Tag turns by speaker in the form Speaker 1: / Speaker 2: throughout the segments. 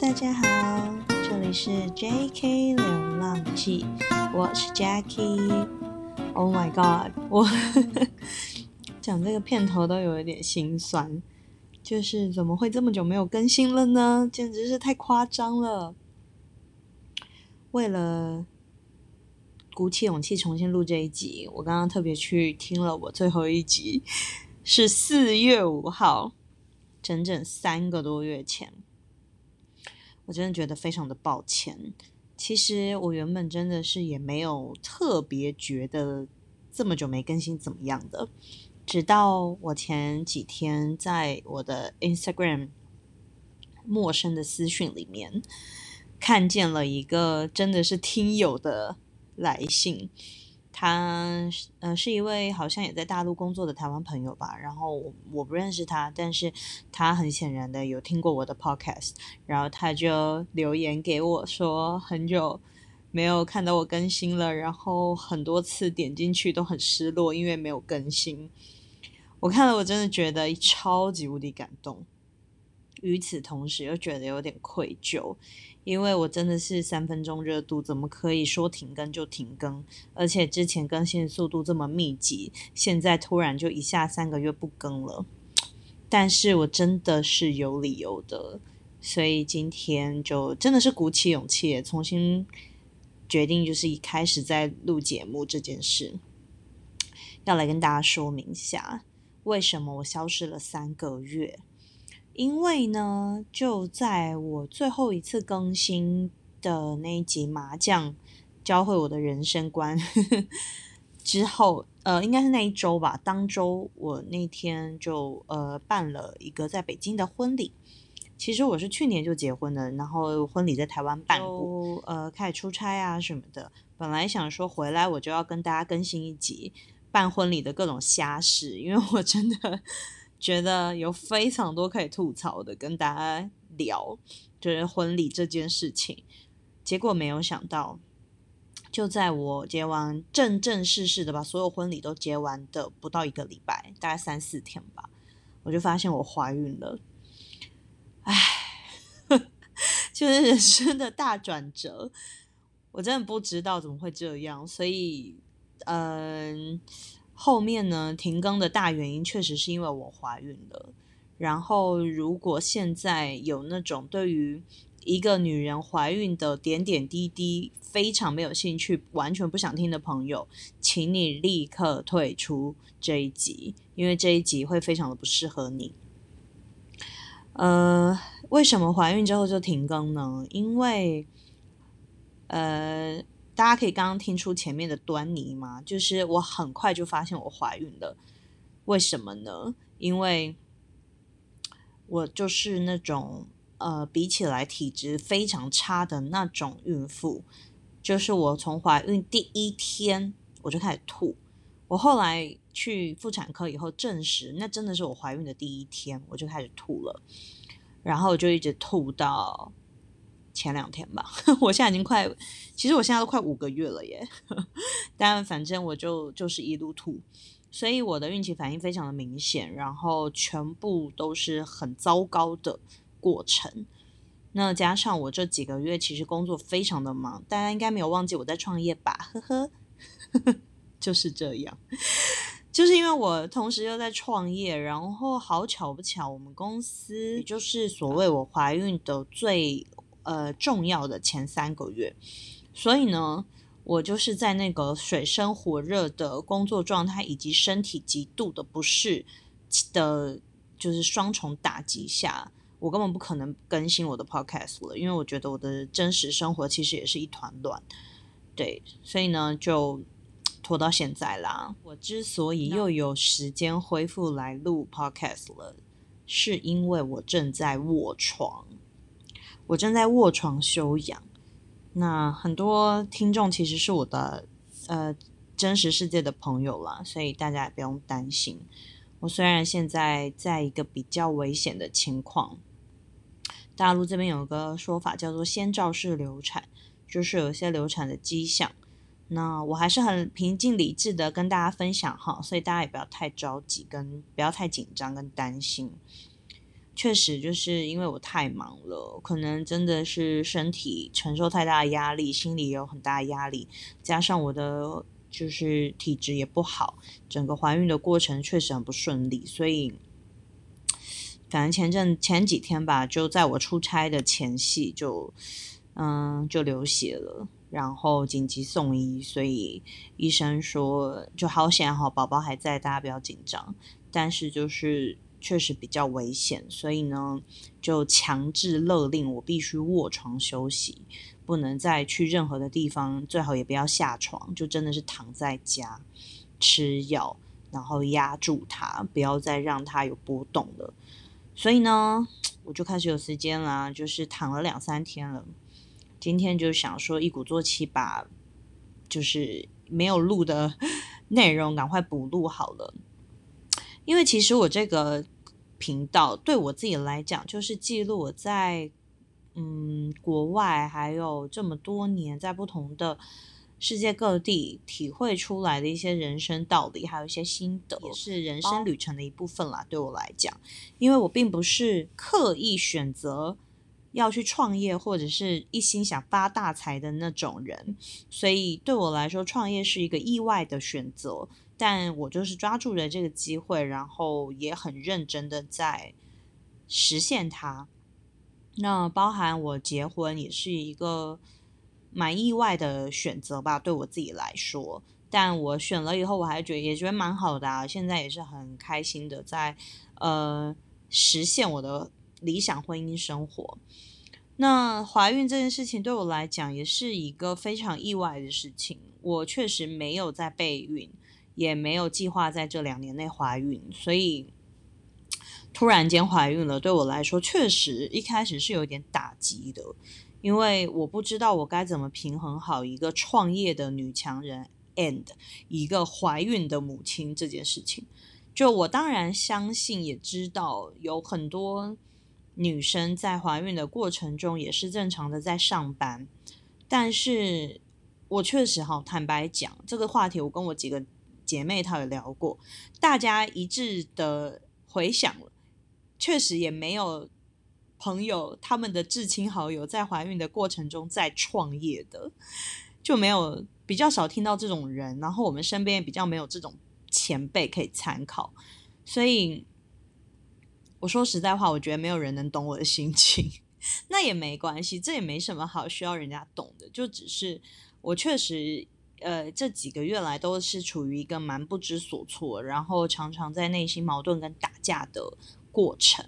Speaker 1: 大家好，这里是 J.K. 流浪记，我是 Jackie。Oh my god，我 讲这个片头都有一点心酸，就是怎么会这么久没有更新了呢？简直是太夸张了。为了鼓起勇气重新录这一集，我刚刚特别去听了我最后一集，是四月五号，整整三个多月前。我真的觉得非常的抱歉。其实我原本真的是也没有特别觉得这么久没更新怎么样的，直到我前几天在我的 Instagram 陌生的私讯里面看见了一个真的是听友的来信。他呃是一位好像也在大陆工作的台湾朋友吧，然后我不认识他，但是他很显然的有听过我的 podcast，然后他就留言给我说很久没有看到我更新了，然后很多次点进去都很失落，因为没有更新。我看了我真的觉得超级无敌感动，与此同时又觉得有点愧疚。因为我真的是三分钟热度，怎么可以说停更就停更？而且之前更新速度这么密集，现在突然就一下三个月不更了。但是我真的是有理由的，所以今天就真的是鼓起勇气，重新决定，就是一开始在录节目这件事，要来跟大家说明一下，为什么我消失了三个月。因为呢，就在我最后一次更新的那一集麻将教会我的人生观之后，呃，应该是那一周吧。当周我那天就呃办了一个在北京的婚礼。其实我是去年就结婚了，然后婚礼在台湾办过，呃，开始出差啊什么的。本来想说回来我就要跟大家更新一集办婚礼的各种瞎事，因为我真的。觉得有非常多可以吐槽的，跟大家聊，就是婚礼这件事情。结果没有想到，就在我结完正正式式的把所有婚礼都结完的不到一个礼拜，大概三四天吧，我就发现我怀孕了。唉，就是人生的大转折，我真的不知道怎么会这样，所以，嗯。后面呢，停更的大原因确实是因为我怀孕了。然后，如果现在有那种对于一个女人怀孕的点点滴滴非常没有兴趣、完全不想听的朋友，请你立刻退出这一集，因为这一集会非常的不适合你。呃，为什么怀孕之后就停更呢？因为，呃。大家可以刚刚听出前面的端倪吗？就是我很快就发现我怀孕了，为什么呢？因为我就是那种呃，比起来体质非常差的那种孕妇，就是我从怀孕第一天我就开始吐，我后来去妇产科以后证实，那真的是我怀孕的第一天我就开始吐了，然后就一直吐到。前两天吧，我现在已经快，其实我现在都快五个月了耶。但反正我就就是一路吐，所以我的孕期反应非常的明显，然后全部都是很糟糕的过程。那加上我这几个月其实工作非常的忙，大家应该没有忘记我在创业吧？呵呵，就是这样，就是因为我同时又在创业，然后好巧不巧，我们公司就是所谓我怀孕的最。呃，重要的前三个月，所以呢，我就是在那个水深火热的工作状态，以及身体极度的不适的，就是双重打击下，我根本不可能更新我的 podcast 了，因为我觉得我的真实生活其实也是一团乱，对，所以呢，就拖到现在啦。我之所以又有时间恢复来录 podcast 了，是因为我正在卧床。我正在卧床休养，那很多听众其实是我的呃真实世界的朋友啦，所以大家也不用担心。我虽然现在在一个比较危险的情况，大陆这边有个说法叫做先兆式流产，就是有些流产的迹象。那我还是很平静理智的跟大家分享哈，所以大家也不要太着急，跟不要太紧张跟担心。确实就是因为我太忙了，可能真的是身体承受太大的压力，心里也有很大的压力，加上我的就是体质也不好，整个怀孕的过程确实很不顺利，所以反正前阵前几天吧，就在我出差的前夕就嗯就流血了，然后紧急送医，所以医生说就好险好，宝宝还在，大家不要紧张，但是就是。确实比较危险，所以呢，就强制勒令我必须卧床休息，不能再去任何的地方，最好也不要下床，就真的是躺在家吃药，然后压住它，不要再让它有波动了。所以呢，我就开始有时间啦，就是躺了两三天了。今天就想说一鼓作气把就是没有录的 内容赶快补录好了。因为其实我这个频道对我自己来讲，就是记录我在嗯国外还有这么多年在不同的世界各地体会出来的一些人生道理，还有一些心得，也是人生旅程的一部分啦。对我来讲，因为我并不是刻意选择要去创业，或者是一心想发大财的那种人，所以对我来说，创业是一个意外的选择。但我就是抓住了这个机会，然后也很认真的在实现它。那包含我结婚也是一个蛮意外的选择吧，对我自己来说。但我选了以后，我还觉得也觉得蛮好的啊。现在也是很开心的，在呃实现我的理想婚姻生活。那怀孕这件事情对我来讲也是一个非常意外的事情。我确实没有在备孕。也没有计划在这两年内怀孕，所以突然间怀孕了，对我来说确实一开始是有点打击的，因为我不知道我该怎么平衡好一个创业的女强人 and 一个怀孕的母亲这件事情。就我当然相信，也知道有很多女生在怀孕的过程中也是正常的在上班，但是我确实哈，坦白讲这个话题，我跟我几个。姐妹她有聊过，大家一致的回想，确实也没有朋友他们的至亲好友在怀孕的过程中在创业的，就没有比较少听到这种人，然后我们身边也比较没有这种前辈可以参考，所以我说实在话，我觉得没有人能懂我的心情，那也没关系，这也没什么好需要人家懂的，就只是我确实。呃，这几个月来都是处于一个蛮不知所措，然后常常在内心矛盾跟打架的过程。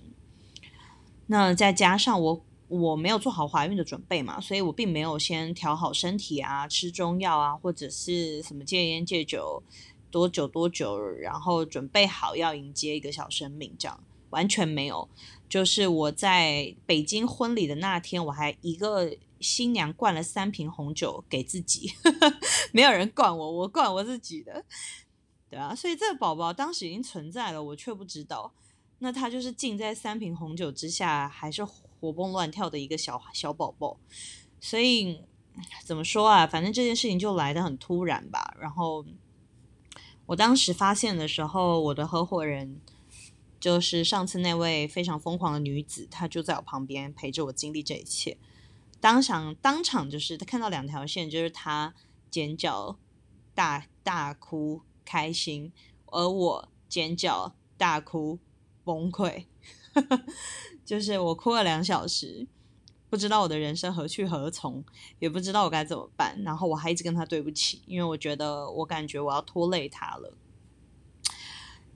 Speaker 1: 那再加上我我没有做好怀孕的准备嘛，所以我并没有先调好身体啊，吃中药啊，或者是什么戒烟戒酒多久多久，然后准备好要迎接一个小生命，这样完全没有。就是我在北京婚礼的那天，我还一个。新娘灌了三瓶红酒给自己，没有人灌我，我灌我自己的，对啊，所以这个宝宝当时已经存在了，我却不知道。那他就是浸在三瓶红酒之下，还是活蹦乱跳的一个小小宝宝。所以怎么说啊？反正这件事情就来的很突然吧。然后我当时发现的时候，我的合伙人就是上次那位非常疯狂的女子，她就在我旁边陪着我经历这一切。当场当场就是他看到两条线，就是他尖叫、大大哭、开心，而我尖叫、大哭、崩溃，就是我哭了两小时，不知道我的人生何去何从，也不知道我该怎么办，然后我还一直跟他对不起，因为我觉得我感觉我要拖累他了。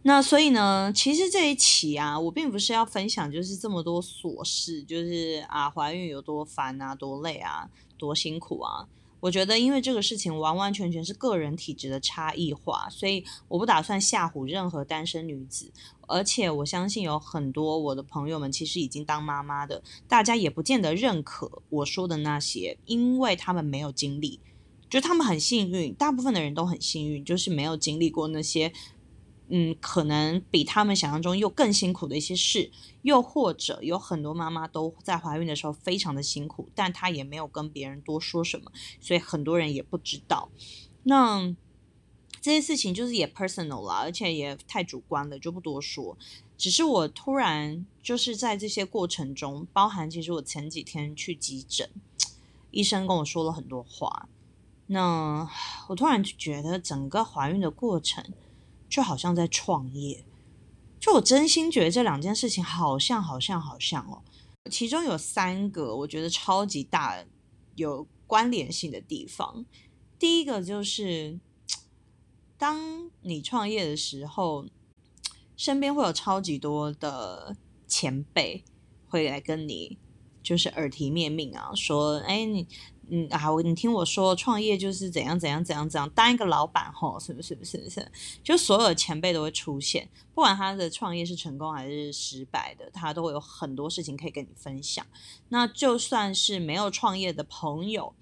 Speaker 1: 那所以呢，其实这一期啊，我并不是要分享就是这么多琐事，就是啊怀孕有多烦啊，多累啊，多辛苦啊。我觉得因为这个事情完完全全是个人体质的差异化，所以我不打算吓唬任何单身女子。而且我相信有很多我的朋友们其实已经当妈妈的，大家也不见得认可我说的那些，因为他们没有经历，就他们很幸运，大部分的人都很幸运，就是没有经历过那些。嗯，可能比他们想象中又更辛苦的一些事，又或者有很多妈妈都在怀孕的时候非常的辛苦，但她也没有跟别人多说什么，所以很多人也不知道。那这些事情就是也 personal 了，而且也太主观了，就不多说。只是我突然就是在这些过程中，包含其实我前几天去急诊，医生跟我说了很多话。那我突然就觉得整个怀孕的过程就好像在创业，就我真心觉得这两件事情好像好像好像哦。其中有三个我觉得超级大有关联性的地方。第一个就是。当你创业的时候，身边会有超级多的前辈会来跟你，就是耳提面命啊，说：“哎，你，嗯啊，你听我说，创业就是怎样怎样怎样怎样，当一个老板吼，是不是？是不是？就所有的前辈都会出现，不管他的创业是成功还是失败的，他都会有很多事情可以跟你分享。那就算是没有创业的朋友。”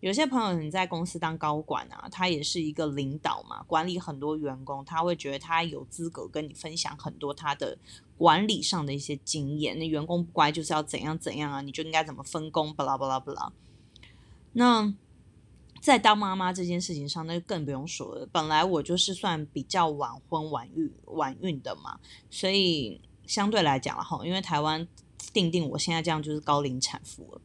Speaker 1: 有些朋友你在公司当高管啊，他也是一个领导嘛，管理很多员工，他会觉得他有资格跟你分享很多他的管理上的一些经验。那员工不乖就是要怎样怎样啊，你就应该怎么分工，巴拉巴拉巴拉。那在当妈妈这件事情上，那就更不用说了。本来我就是算比较晚婚晚育晚孕的嘛，所以相对来讲哈，因为台湾定定我现在这样就是高龄产妇了。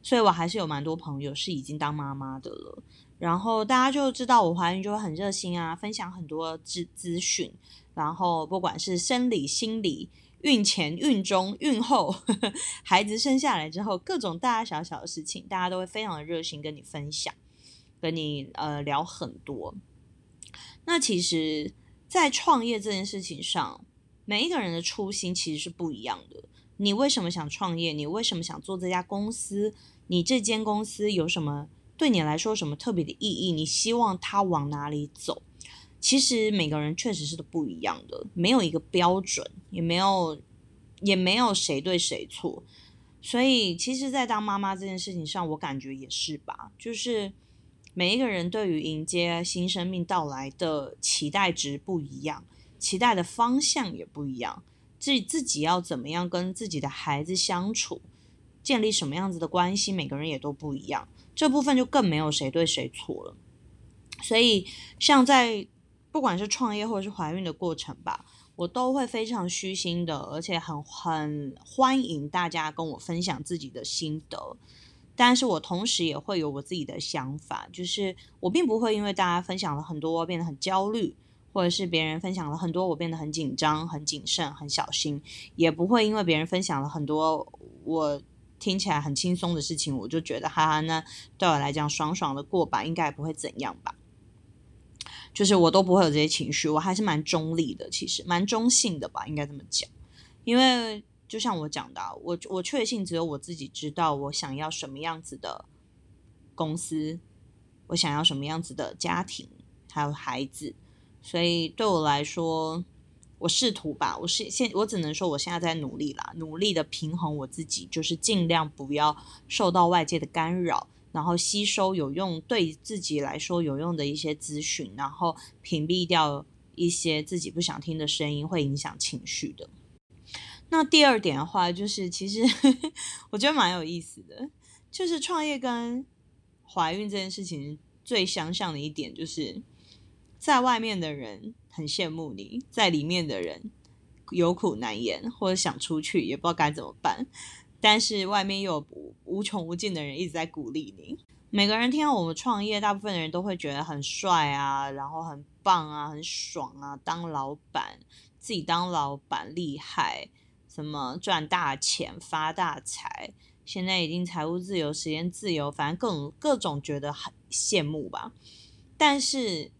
Speaker 1: 所以我还是有蛮多朋友是已经当妈妈的了，然后大家就知道我怀孕就会很热心啊，分享很多资资讯，然后不管是生理、心理、孕前、孕中、孕后，孩子生下来之后，各种大大小小的事情，大家都会非常的热心跟你分享，跟你呃聊很多。那其实，在创业这件事情上，每一个人的初心其实是不一样的。你为什么想创业？你为什么想做这家公司？你这间公司有什么对你来说什么特别的意义？你希望它往哪里走？其实每个人确实是都不一样的，没有一个标准，也没有也没有谁对谁错。所以，其实，在当妈妈这件事情上，我感觉也是吧，就是每一个人对于迎接新生命到来的期待值不一样，期待的方向也不一样，自自己要怎么样跟自己的孩子相处。建立什么样子的关系，每个人也都不一样，这部分就更没有谁对谁错了。所以，像在不管是创业或者是怀孕的过程吧，我都会非常虚心的，而且很很欢迎大家跟我分享自己的心得。但是我同时也会有我自己的想法，就是我并不会因为大家分享了很多变得很焦虑，或者是别人分享了很多我变得很紧张、很谨慎、很小心，也不会因为别人分享了很多我。听起来很轻松的事情，我就觉得哈哈，那对我来讲爽爽的过吧，应该也不会怎样吧。就是我都不会有这些情绪，我还是蛮中立的，其实蛮中性的吧，应该这么讲。因为就像我讲的，我我确信只有我自己知道我想要什么样子的公司，我想要什么样子的家庭，还有孩子，所以对我来说。我试图吧，我是现我只能说我现在在努力啦，努力的平衡我自己，就是尽量不要受到外界的干扰，然后吸收有用对自己来说有用的一些资讯，然后屏蔽掉一些自己不想听的声音，会影响情绪的。那第二点的话，就是其实 我觉得蛮有意思的，就是创业跟怀孕这件事情最相像的一点，就是在外面的人。很羡慕你在里面的人有苦难言，或者想出去也不知道该怎么办。但是外面又有无穷无尽的人一直在鼓励你。每个人听到我们创业，大部分的人都会觉得很帅啊，然后很棒啊，很爽啊，当老板自己当老板厉害，什么赚大钱发大财，现在已经财务自由、时间自由，反正各种各种觉得很羡慕吧。但是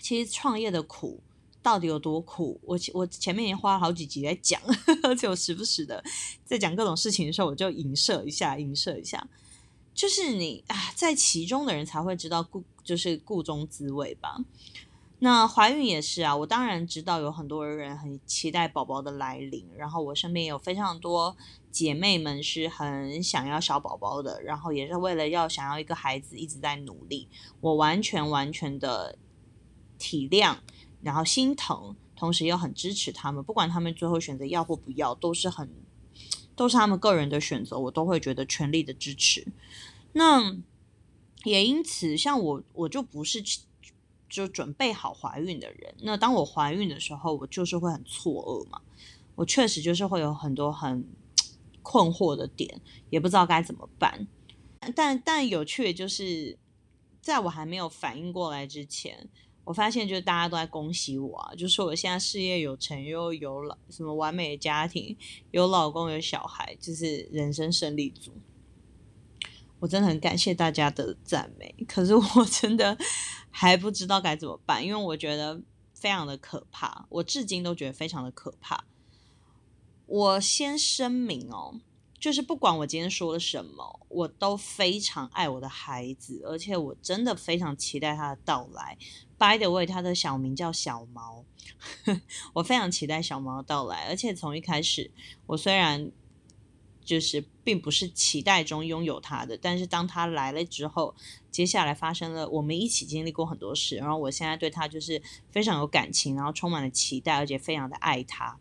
Speaker 1: 其实创业的苦。到底有多苦？我我前面已经花了好几集在讲，而且我时不时的在讲各种事情的时候，我就影射一下，影射一下。就是你啊，在其中的人才会知道故就是故中滋味吧。那怀孕也是啊，我当然知道有很多人很期待宝宝的来临，然后我身边有非常多姐妹们是很想要小宝宝的，然后也是为了要想要一个孩子一直在努力。我完全完全的体谅。然后心疼，同时又很支持他们，不管他们最后选择要或不要，都是很，都是他们个人的选择，我都会觉得全力的支持。那也因此，像我，我就不是就准备好怀孕的人。那当我怀孕的时候，我就是会很错愕嘛，我确实就是会有很多很 困惑的点，也不知道该怎么办。但但有趣的就是，在我还没有反应过来之前。我发现，就是大家都在恭喜我啊！就是我现在事业有成，又有老什么完美的家庭，有老公，有小孩，就是人生胜利组。我真的很感谢大家的赞美，可是我真的还不知道该怎么办，因为我觉得非常的可怕，我至今都觉得非常的可怕。我先声明哦。就是不管我今天说了什么，我都非常爱我的孩子，而且我真的非常期待他的到来。By the way，他的小名叫小毛，我非常期待小毛到来。而且从一开始，我虽然就是并不是期待中拥有他的，但是当他来了之后，接下来发生了，我们一起经历过很多事，然后我现在对他就是非常有感情，然后充满了期待，而且非常的爱他。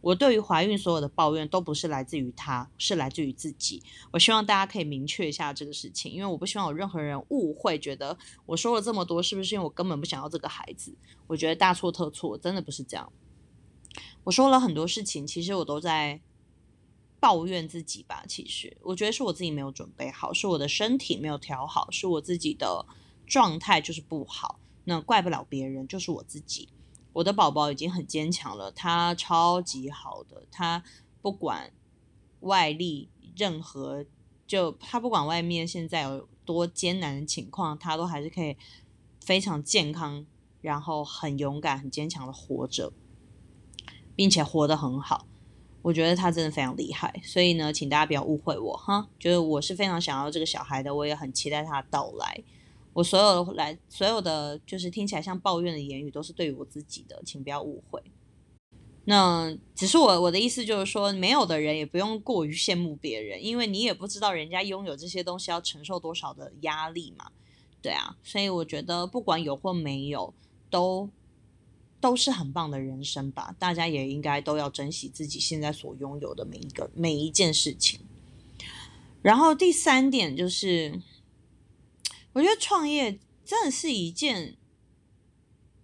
Speaker 1: 我对于怀孕所有的抱怨都不是来自于他，是来自于自己。我希望大家可以明确一下这个事情，因为我不希望有任何人误会，觉得我说了这么多，是不是因为我根本不想要这个孩子？我觉得大错特错，真的不是这样。我说了很多事情，其实我都在抱怨自己吧。其实我觉得是我自己没有准备好，是我的身体没有调好，是我自己的状态就是不好。那怪不了别人，就是我自己。我的宝宝已经很坚强了，他超级好的，他不管外力任何，就他不管外面现在有多艰难的情况，他都还是可以非常健康，然后很勇敢、很坚强的活着，并且活得很好。我觉得他真的非常厉害，所以呢，请大家不要误会我哈，就是我是非常想要这个小孩的，我也很期待他的到来。我所有来，所有的就是听起来像抱怨的言语，都是对于我自己的，请不要误会。那只是我我的意思，就是说，没有的人也不用过于羡慕别人，因为你也不知道人家拥有这些东西要承受多少的压力嘛。对啊，所以我觉得不管有或没有，都都是很棒的人生吧。大家也应该都要珍惜自己现在所拥有的每一个每一件事情。然后第三点就是。我觉得创业真的是一件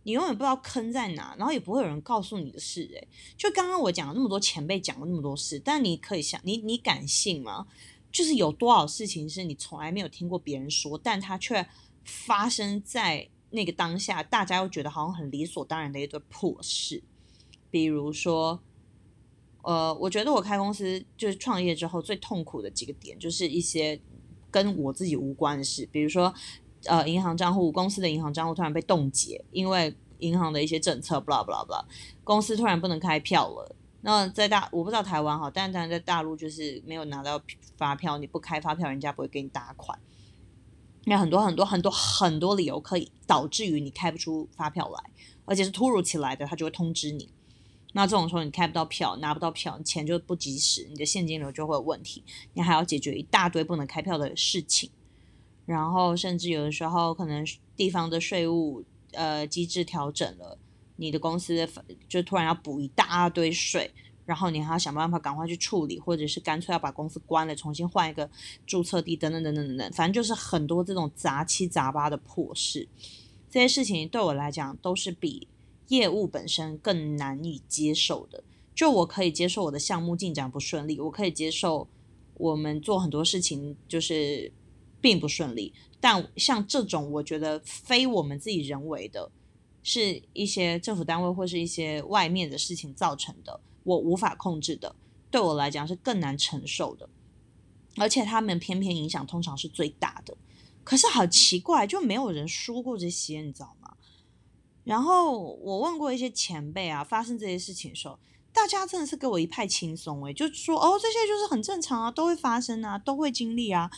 Speaker 1: 你永远不知道坑在哪，然后也不会有人告诉你的事。诶，就刚刚我讲了那么多前辈讲了那么多事，但你可以想，你你敢信吗？就是有多少事情是你从来没有听过别人说，但它却发生在那个当下，大家又觉得好像很理所当然的一堆破事。比如说，呃，我觉得我开公司就是创业之后最痛苦的几个点，就是一些。跟我自己无关的事，比如说，呃，银行账户，公司的银行账户突然被冻结，因为银行的一些政策，blah blah blah，公司突然不能开票了。那在大，我不知道台湾哈，但但在大陆就是没有拿到发票，你不开发票，人家不会给你打款。那很多很多很多很多理由可以导致于你开不出发票来，而且是突如其来的，他就会通知你。那这种时候你开不到票，拿不到票，钱就不及时，你的现金流就会有问题，你还要解决一大堆不能开票的事情，然后甚至有的时候可能地方的税务呃机制调整了，你的公司就突然要补一大堆税，然后你还要想办法赶快去处理，或者是干脆要把公司关了，重新换一个注册地，等等等等等等，反正就是很多这种杂七杂八的破事，这些事情对我来讲都是比。业务本身更难以接受的，就我可以接受我的项目进展不顺利，我可以接受我们做很多事情就是并不顺利。但像这种我觉得非我们自己人为的，是一些政府单位或是一些外面的事情造成的，我无法控制的，对我来讲是更难承受的。而且他们偏偏影响通常是最大的。可是好奇怪，就没有人说过这些，你知道吗？然后我问过一些前辈啊，发生这些事情的时候，大家真的是给我一派轻松诶，就说哦，这些就是很正常啊，都会发生啊，都会经历啊。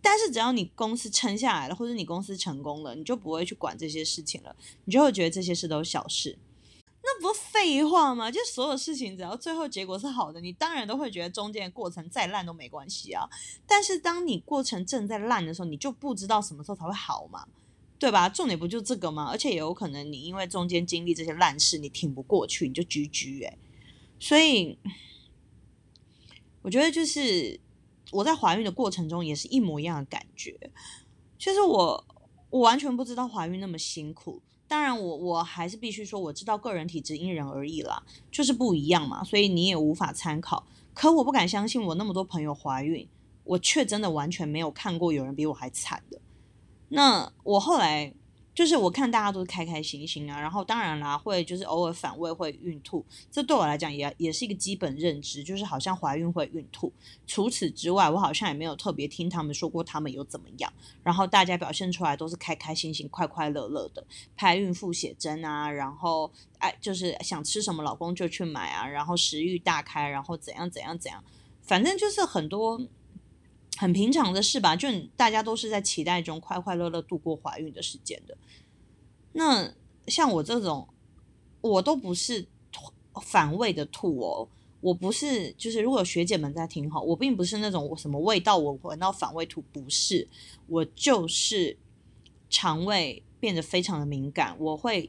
Speaker 1: 但是只要你公司撑下来了，或者你公司成功了，你就不会去管这些事情了，你就会觉得这些事都是小事。那不废话吗？就所有事情只要最后结果是好的，你当然都会觉得中间的过程再烂都没关系啊。但是当你过程正在烂的时候，你就不知道什么时候才会好嘛。对吧？重点不就这个吗？而且也有可能你因为中间经历这些烂事，你挺不过去，你就居居哎。所以我觉得就是我在怀孕的过程中也是一模一样的感觉。其实我我完全不知道怀孕那么辛苦。当然我我还是必须说，我知道个人体质因人而异啦，就是不一样嘛，所以你也无法参考。可我不敢相信，我那么多朋友怀孕，我却真的完全没有看过有人比我还惨的。那我后来。就是我看大家都是开开心心啊，然后当然啦，会就是偶尔反胃会孕吐，这对我来讲也也是一个基本认知，就是好像怀孕会孕吐。除此之外，我好像也没有特别听他们说过他们有怎么样。然后大家表现出来都是开开心心、快快乐乐的，拍孕妇写真啊，然后哎，就是想吃什么老公就去买啊，然后食欲大开，然后怎样怎样怎样，反正就是很多很平常的事吧，就大家都是在期待中快快乐乐度过怀孕的时间的。那像我这种，我都不是反胃的吐哦，我不是，就是如果学姐们在听哈，我并不是那种我什么味道我闻到反胃吐，不是，我就是肠胃变得非常的敏感，我会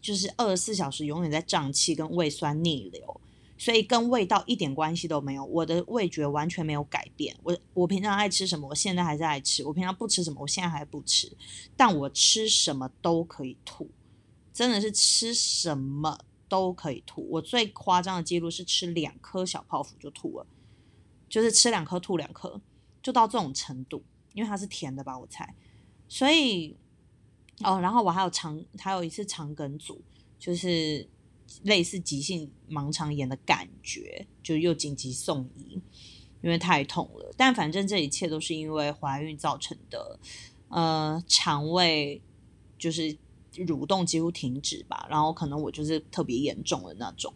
Speaker 1: 就是二十四小时永远在胀气跟胃酸逆流。所以跟味道一点关系都没有，我的味觉完全没有改变。我我平常爱吃什么，我现在还是爱吃；我平常不吃什么，我现在还不吃。但我吃什么都可以吐，真的是吃什么都可以吐。我最夸张的记录是吃两颗小泡芙就吐了，就是吃两颗吐两颗，就到这种程度。因为它是甜的吧，我猜。所以哦，然后我还有肠，还有一次肠梗阻，就是。类似急性盲肠炎的感觉，就又紧急送医，因为太痛了。但反正这一切都是因为怀孕造成的，呃，肠胃就是蠕动几乎停止吧。然后可能我就是特别严重的那种，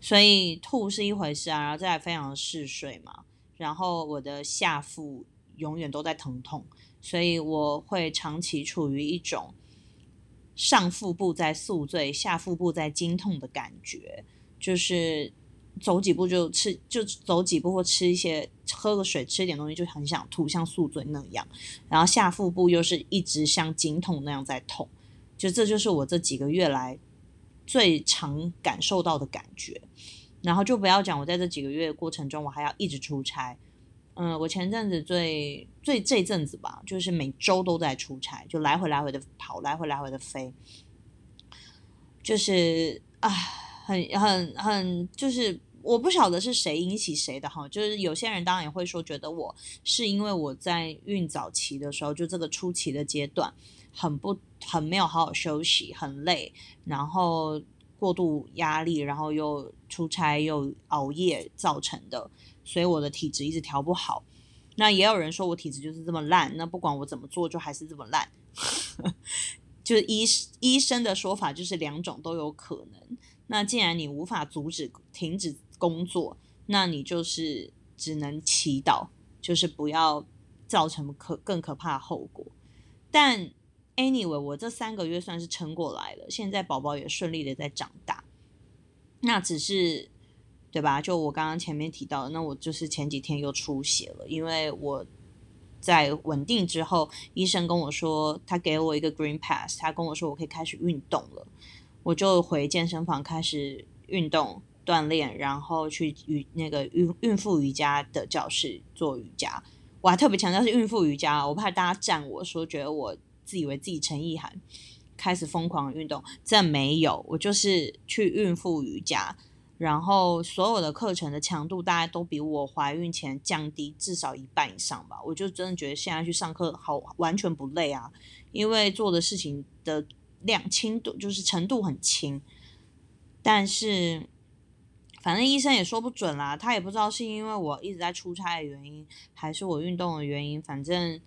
Speaker 1: 所以吐是一回事啊，然后再来非常嗜睡嘛。然后我的下腹永远都在疼痛，所以我会长期处于一种。上腹部在宿醉，下腹部在经痛的感觉，就是走几步就吃，就走几步或吃一些，喝个水，吃一点东西就很想吐，像宿醉那样。然后下腹部又是一直像经痛那样在痛，就这就是我这几个月来最常感受到的感觉。然后就不要讲我在这几个月过程中，我还要一直出差。嗯，我前阵子最最这阵子吧，就是每周都在出差，就来回来回的跑，来回来回的飞，就是啊，很很很，就是我不晓得是谁引起谁的哈，就是有些人当然也会说，觉得我是因为我在孕早期的时候，就这个初期的阶段，很不很没有好好休息，很累，然后过度压力，然后又出差又熬夜造成的。所以我的体质一直调不好，那也有人说我体质就是这么烂，那不管我怎么做，就还是这么烂。就是医医生的说法就是两种都有可能。那既然你无法阻止停止工作，那你就是只能祈祷，就是不要造成可更可怕的后果。但 anyway，我这三个月算是撑过来了，现在宝宝也顺利的在长大，那只是。对吧？就我刚刚前面提到的，那我就是前几天又出血了，因为我在稳定之后，医生跟我说，他给我一个 green pass，他跟我说我可以开始运动了，我就回健身房开始运动锻炼，然后去瑜那个孕孕妇瑜伽的教室做瑜伽。我还特别强调是孕妇瑜伽，我怕大家赞我说觉得我自以为自己陈意涵开始疯狂运动，这没有，我就是去孕妇瑜伽。然后所有的课程的强度大概都比我怀孕前降低至少一半以上吧，我就真的觉得现在去上课好完全不累啊，因为做的事情的量轻度就是程度很轻，但是反正医生也说不准啦，他也不知道是因为我一直在出差的原因，还是我运动的原因，反正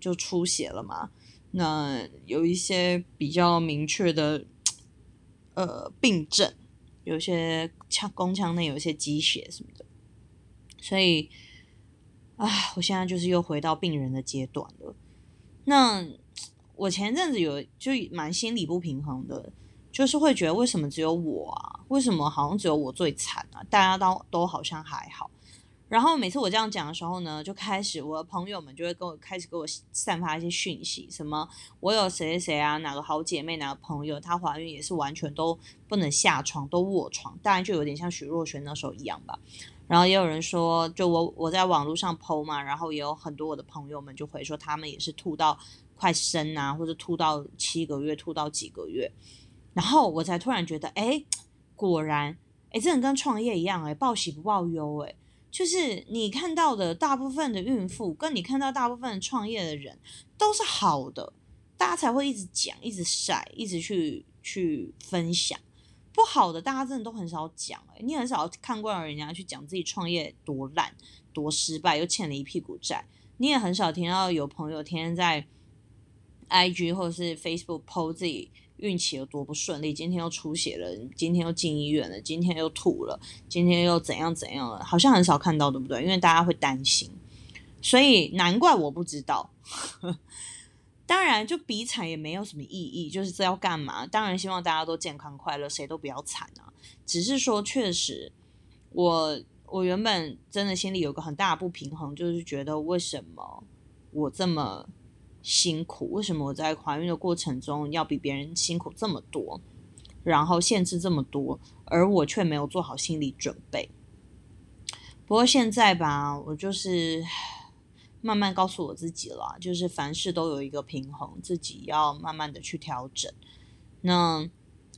Speaker 1: 就出血了嘛。那有一些比较明确的呃病症。有些腔宫腔内有一些积血什么的，所以，啊，我现在就是又回到病人的阶段了。那我前阵子有就蛮心理不平衡的，就是会觉得为什么只有我啊？为什么好像只有我最惨啊？大家都都好像还好。然后每次我这样讲的时候呢，就开始我的朋友们就会跟我开始给我散发一些讯息，什么我有谁谁谁啊，哪个好姐妹，哪个朋友，她怀孕也是完全都不能下床，都卧床，当然就有点像许若瑄那时候一样吧。然后也有人说，就我我在网络上 PO 嘛，然后也有很多我的朋友们就回说，他们也是吐到快生啊，或者吐到七个月，吐到几个月，然后我才突然觉得，哎，果然，哎，这跟创业一样，哎，报喜不报忧，哎。就是你看到的大部分的孕妇，跟你看到大部分创业的人都是好的，大家才会一直讲、一直晒、一直去去分享。不好的，大家真的都很少讲。诶你很少看过人家去讲自己创业多烂、多失败，又欠了一屁股债。你也很少听到有朋友天天在 IG 或者是 Facebook PO 自己。运气有多不顺利？今天又出血了，今天又进医院了，今天又吐了，今天又怎样怎样了？好像很少看到，对不对？因为大家会担心，所以难怪我不知道。当然，就比惨也没有什么意义，就是这要干嘛？当然希望大家都健康快乐，谁都不要惨啊。只是说，确实，我我原本真的心里有个很大的不平衡，就是觉得为什么我这么。辛苦，为什么我在怀孕的过程中要比别人辛苦这么多，然后限制这么多，而我却没有做好心理准备。不过现在吧，我就是 慢慢告诉我自己了，就是凡事都有一个平衡，自己要慢慢的去调整。那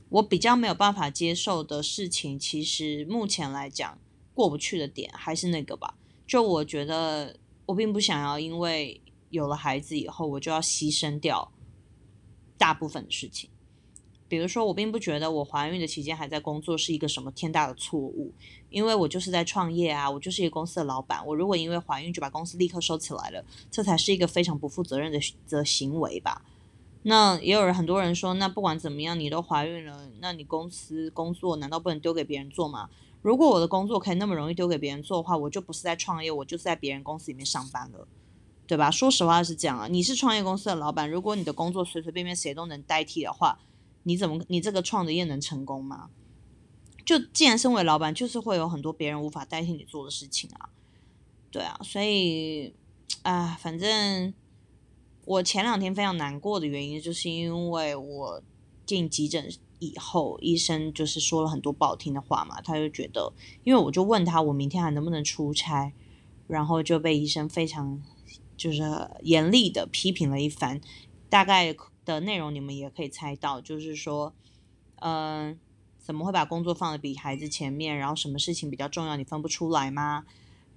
Speaker 1: 我比较没有办法接受的事情，其实目前来讲过不去的点还是那个吧，就我觉得我并不想要因为。有了孩子以后，我就要牺牲掉大部分的事情。比如说，我并不觉得我怀孕的期间还在工作是一个什么天大的错误，因为我就是在创业啊，我就是一个公司的老板。我如果因为怀孕就把公司立刻收起来了，这才是一个非常不负责任的的行为吧。那也有人很多人说，那不管怎么样，你都怀孕了，那你公司工作难道不能丢给别人做吗？如果我的工作可以那么容易丢给别人做的话，我就不是在创业，我就是在别人公司里面上班了。对吧？说实话是这样啊。你是创业公司的老板，如果你的工作随随便便谁都能代替的话，你怎么你这个创的业能成功吗？就既然身为老板，就是会有很多别人无法代替你做的事情啊。对啊，所以啊，反正我前两天非常难过的原因，就是因为我进急诊以后，医生就是说了很多不好听的话嘛。他就觉得，因为我就问他我明天还能不能出差，然后就被医生非常。就是严厉的批评了一番，大概的内容你们也可以猜到，就是说，嗯，怎么会把工作放的比孩子前面？然后什么事情比较重要，你分不出来吗？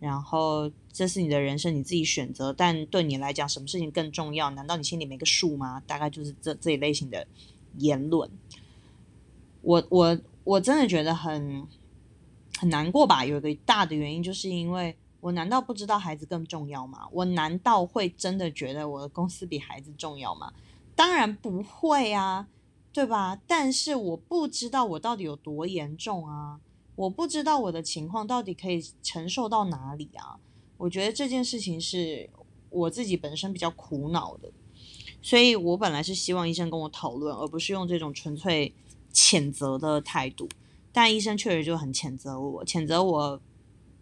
Speaker 1: 然后这是你的人生，你自己选择，但对你来讲，什么事情更重要？难道你心里没个数吗？大概就是这这一类型的言论。我我我真的觉得很很难过吧？有一个大的原因，就是因为。我难道不知道孩子更重要吗？我难道会真的觉得我的公司比孩子重要吗？当然不会啊，对吧？但是我不知道我到底有多严重啊，我不知道我的情况到底可以承受到哪里啊。我觉得这件事情是我自己本身比较苦恼的，所以我本来是希望医生跟我讨论，而不是用这种纯粹谴责的态度。但医生确实就很谴责我，谴责我。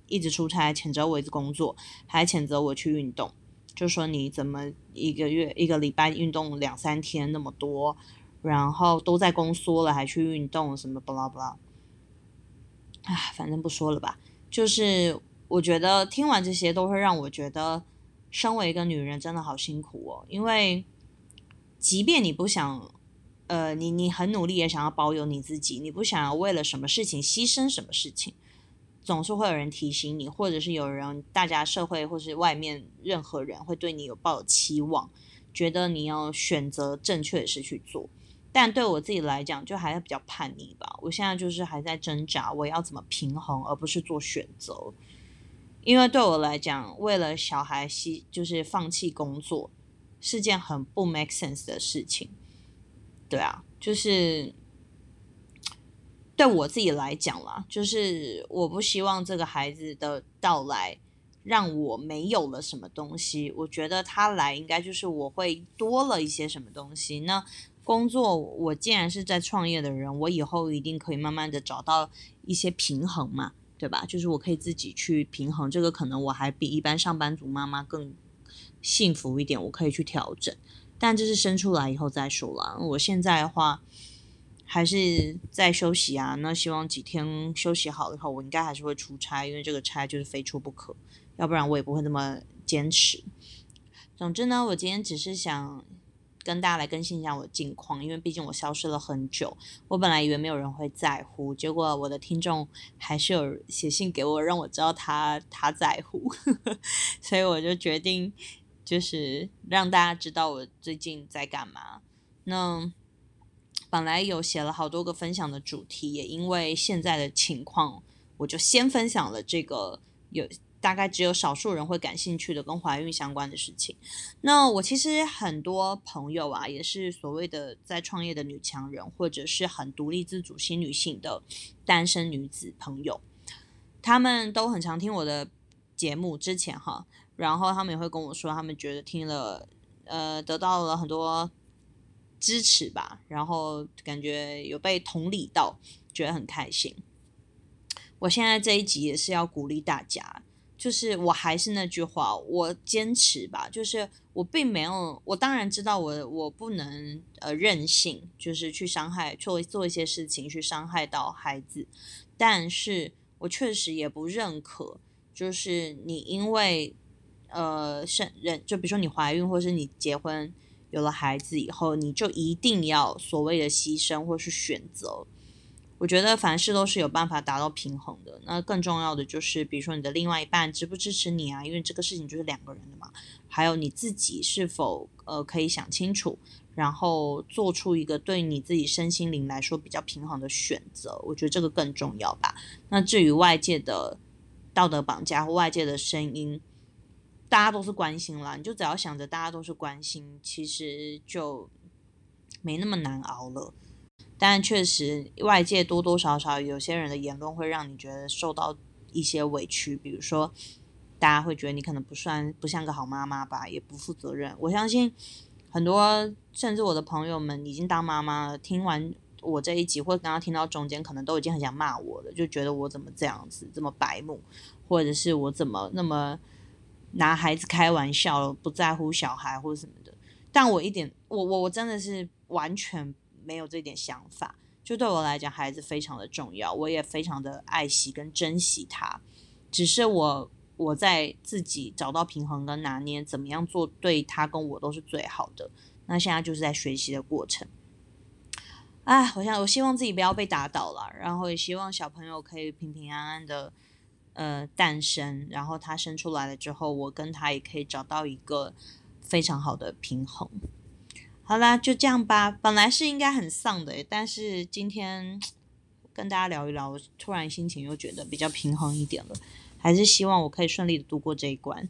Speaker 1: 一直出差，谴责我一直工作，还谴责我去运动，就说你怎么一个月一个礼拜运动两三天那么多，然后都在宫缩了还去运动什么不啦不啦，唉，反正不说了吧。就是我觉得听完这些都会让我觉得，身为一个女人真的好辛苦哦。因为即便你不想，呃，你你很努力也想要保有你自己，你不想要为了什么事情牺牲什么事情。总是会有人提醒你，或者是有人，大家社会或是外面任何人会对你有抱有期望，觉得你要选择正确的事去做。但对我自己来讲，就还是比较叛逆吧。我现在就是还在挣扎，我要怎么平衡，而不是做选择。因为对我来讲，为了小孩牺就是放弃工作，是件很不 make sense 的事情。对啊，就是。对我自己来讲啦，就是我不希望这个孩子的到来让我没有了什么东西。我觉得他来应该就是我会多了一些什么东西。那工作，我既然是在创业的人，我以后一定可以慢慢的找到一些平衡嘛，对吧？就是我可以自己去平衡这个，可能我还比一般上班族妈妈更幸福一点，我可以去调整。但这是生出来以后再说了。我现在的话。还是在休息啊。那希望几天休息好的话，我应该还是会出差，因为这个差就是非出不可，要不然我也不会那么坚持。总之呢，我今天只是想。跟大家来更新一下我的近况，因为毕竟我消失了很久，我本来以为没有人会在乎，结果我的听众还是有写信给我，让我知道他他在乎，所以我就决定就是让大家知道我最近在干嘛。那本来有写了好多个分享的主题，也因为现在的情况，我就先分享了这个有。大概只有少数人会感兴趣的跟怀孕相关的事情。那我其实很多朋友啊，也是所谓的在创业的女强人，或者是很独立自主新女性的单身女子朋友，他们都很常听我的节目。之前哈，然后他们也会跟我说，他们觉得听了呃得到了很多支持吧，然后感觉有被同理到，觉得很开心。我现在这一集也是要鼓励大家。就是我还是那句话，我坚持吧。就是我并没有，我当然知道我我不能呃任性，就是去伤害做做一些事情去伤害到孩子。但是我确实也不认可，就是你因为呃生人，就比如说你怀孕或是你结婚有了孩子以后，你就一定要所谓的牺牲或是选择。我觉得凡事都是有办法达到平衡的。那更重要的就是，比如说你的另外一半支不支持你啊？因为这个事情就是两个人的嘛。还有你自己是否呃可以想清楚，然后做出一个对你自己身心灵来说比较平衡的选择。我觉得这个更重要吧。那至于外界的道德绑架或外界的声音，大家都是关心啦。你就只要想着大家都是关心，其实就没那么难熬了。但确实，外界多多少少有些人的言论会让你觉得受到一些委屈，比如说，大家会觉得你可能不算不像个好妈妈吧，也不负责任。我相信很多甚至我的朋友们已经当妈妈了，听完我这一集或刚刚听到中间，可能都已经很想骂我了，就觉得我怎么这样子这么白目，或者是我怎么那么拿孩子开玩笑，不在乎小孩或者什么的。但我一点，我我我真的是完全。没有这点想法，就对我来讲，孩子非常的重要，我也非常的爱惜跟珍惜他。只是我我在自己找到平衡跟拿捏，怎么样做对他跟我都是最好的。那现在就是在学习的过程。啊，我想我希望自己不要被打倒了，然后也希望小朋友可以平平安安的呃诞生，然后他生出来了之后，我跟他也可以找到一个非常好的平衡。好啦，就这样吧。本来是应该很丧的，但是今天跟大家聊一聊，我突然心情又觉得比较平衡一点了。还是希望我可以顺利的度过这一关，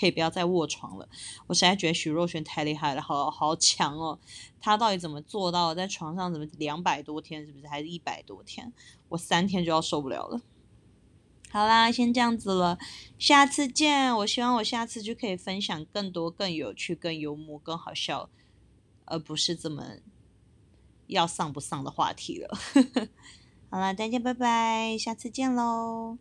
Speaker 1: 可以不要再卧床了。我实在觉得许若瑄太厉害了，好好强哦！她到底怎么做到在床上怎么两百多天，是不是还是一百多天？我三天就要受不了了。好啦，先这样子了，下次见。我希望我下次就可以分享更多、更有趣、更幽默、更好笑。而不是这么要上不上的话题了。好啦，大家拜拜，下次见喽。